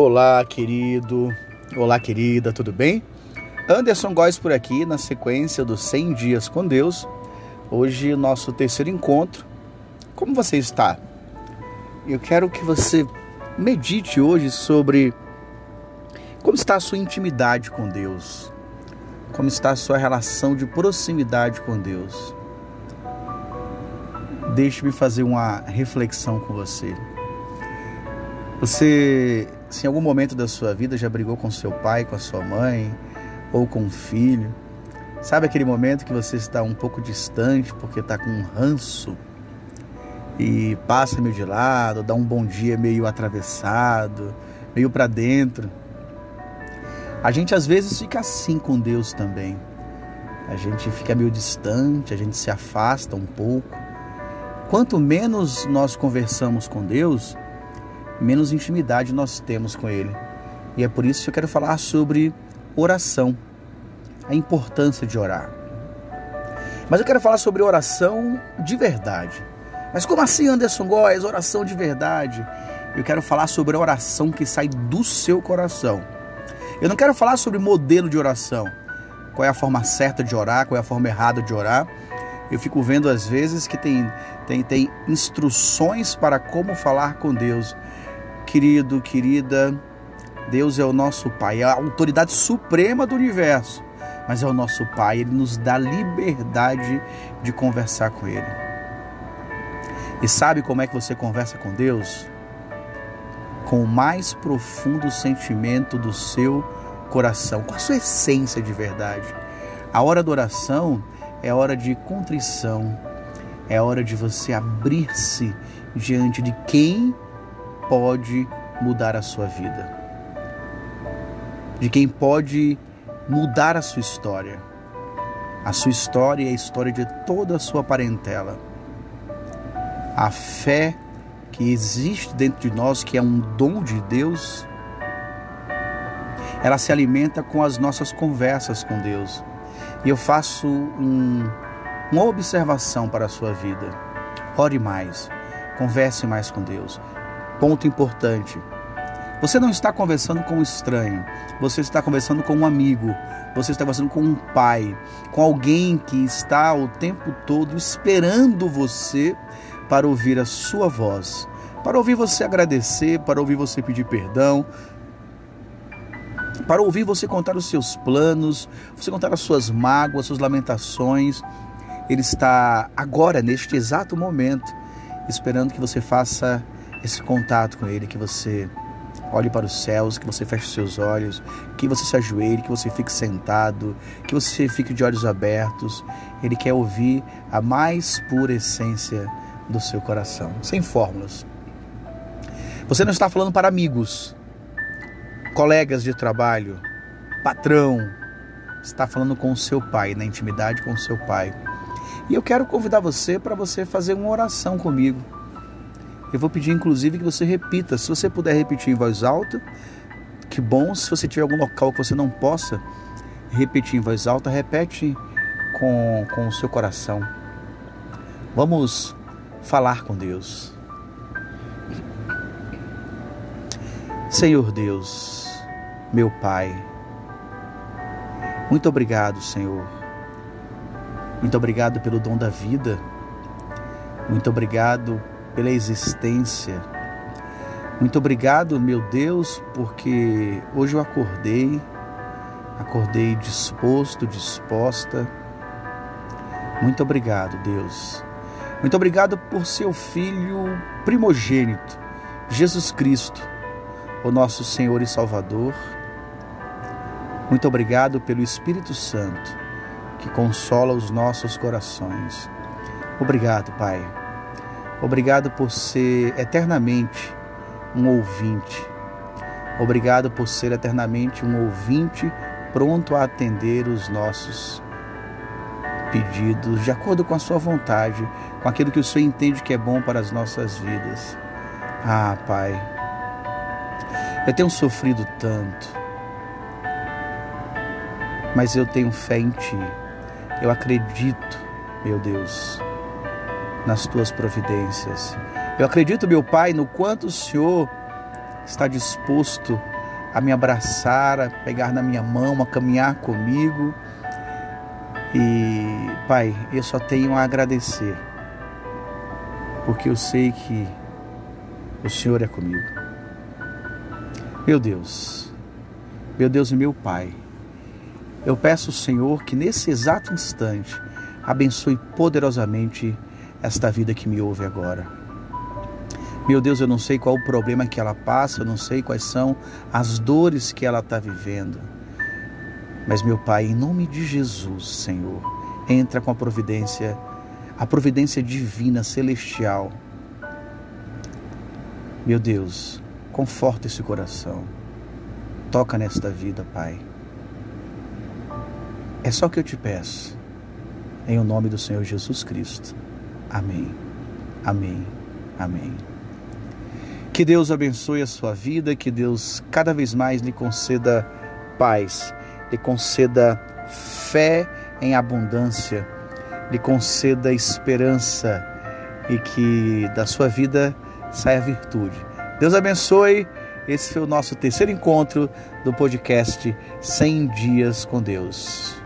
Olá, querido. Olá, querida, tudo bem? Anderson Góes por aqui, na sequência dos 100 dias com Deus. Hoje, nosso terceiro encontro. Como você está? Eu quero que você medite hoje sobre como está a sua intimidade com Deus. Como está a sua relação de proximidade com Deus. Deixe-me fazer uma reflexão com você. Você, se em algum momento da sua vida já brigou com seu pai, com a sua mãe, ou com um filho, sabe aquele momento que você está um pouco distante porque está com um ranço e passa meio de lado, dá um bom dia meio atravessado, meio para dentro. A gente às vezes fica assim com Deus também. A gente fica meio distante, a gente se afasta um pouco. Quanto menos nós conversamos com Deus, menos intimidade nós temos com Ele. E é por isso que eu quero falar sobre oração, a importância de orar. Mas eu quero falar sobre oração de verdade. Mas como assim, Anderson Góes, oração de verdade? Eu quero falar sobre a oração que sai do seu coração. Eu não quero falar sobre modelo de oração. Qual é a forma certa de orar, qual é a forma errada de orar. Eu fico vendo às vezes que tem, tem, tem instruções para como falar com Deus. Querido, querida, Deus é o nosso Pai, é a autoridade suprema do universo, mas é o nosso Pai, Ele nos dá liberdade de conversar com Ele. E sabe como é que você conversa com Deus? Com o mais profundo sentimento do seu coração, com a sua essência de verdade. A hora da oração é hora de contrição, é hora de você abrir-se diante de quem pode mudar a sua vida, de quem pode mudar a sua história. A sua história é a história de toda a sua parentela. A fé que existe dentro de nós, que é um dom de Deus, ela se alimenta com as nossas conversas com Deus. E eu faço um, uma observação para a sua vida. Ore mais, converse mais com Deus, Ponto importante. Você não está conversando com um estranho, você está conversando com um amigo, você está conversando com um pai, com alguém que está o tempo todo esperando você para ouvir a sua voz, para ouvir você agradecer, para ouvir você pedir perdão, para ouvir você contar os seus planos, você contar as suas mágoas, suas lamentações. Ele está agora, neste exato momento, esperando que você faça esse contato com Ele, que você olhe para os céus, que você feche seus olhos, que você se ajoelhe, que você fique sentado, que você fique de olhos abertos. Ele quer ouvir a mais pura essência do seu coração, sem fórmulas. Você não está falando para amigos, colegas de trabalho, patrão. Está falando com o seu pai, na intimidade com o seu pai. E eu quero convidar você para você fazer uma oração comigo eu vou pedir, inclusive, que você repita. Se você puder repetir em voz alta, que bom. Se você tiver algum local que você não possa repetir em voz alta, repete com, com o seu coração. Vamos falar com Deus. Senhor Deus, meu Pai, muito obrigado, Senhor. Muito obrigado pelo dom da vida. Muito obrigado pela existência. Muito obrigado, meu Deus, porque hoje eu acordei, acordei disposto, disposta. Muito obrigado, Deus. Muito obrigado por seu Filho primogênito, Jesus Cristo, o nosso Senhor e Salvador. Muito obrigado pelo Espírito Santo, que consola os nossos corações. Obrigado, Pai Obrigado por ser eternamente um ouvinte. Obrigado por ser eternamente um ouvinte pronto a atender os nossos pedidos de acordo com a sua vontade, com aquilo que o Senhor entende que é bom para as nossas vidas. Ah, Pai, eu tenho sofrido tanto, mas eu tenho fé em Ti. Eu acredito, meu Deus, nas tuas providências. Eu acredito, meu Pai, no quanto o Senhor está disposto a me abraçar, a pegar na minha mão, a caminhar comigo. E, Pai, eu só tenho a agradecer, porque eu sei que o Senhor é comigo. Meu Deus, meu Deus e meu Pai, eu peço ao Senhor que nesse exato instante abençoe poderosamente esta vida que me ouve agora. Meu Deus, eu não sei qual o problema que ela passa, eu não sei quais são as dores que ela está vivendo. Mas, meu Pai, em nome de Jesus, Senhor, entra com a providência, a providência divina, celestial. Meu Deus, conforta esse coração. Toca nesta vida, Pai. É só que eu te peço, em o nome do Senhor Jesus Cristo. Amém. Amém. Amém. Que Deus abençoe a sua vida, que Deus cada vez mais lhe conceda paz, lhe conceda fé em abundância, lhe conceda esperança e que da sua vida saia virtude. Deus abençoe. Esse foi o nosso terceiro encontro do podcast 100 Dias com Deus.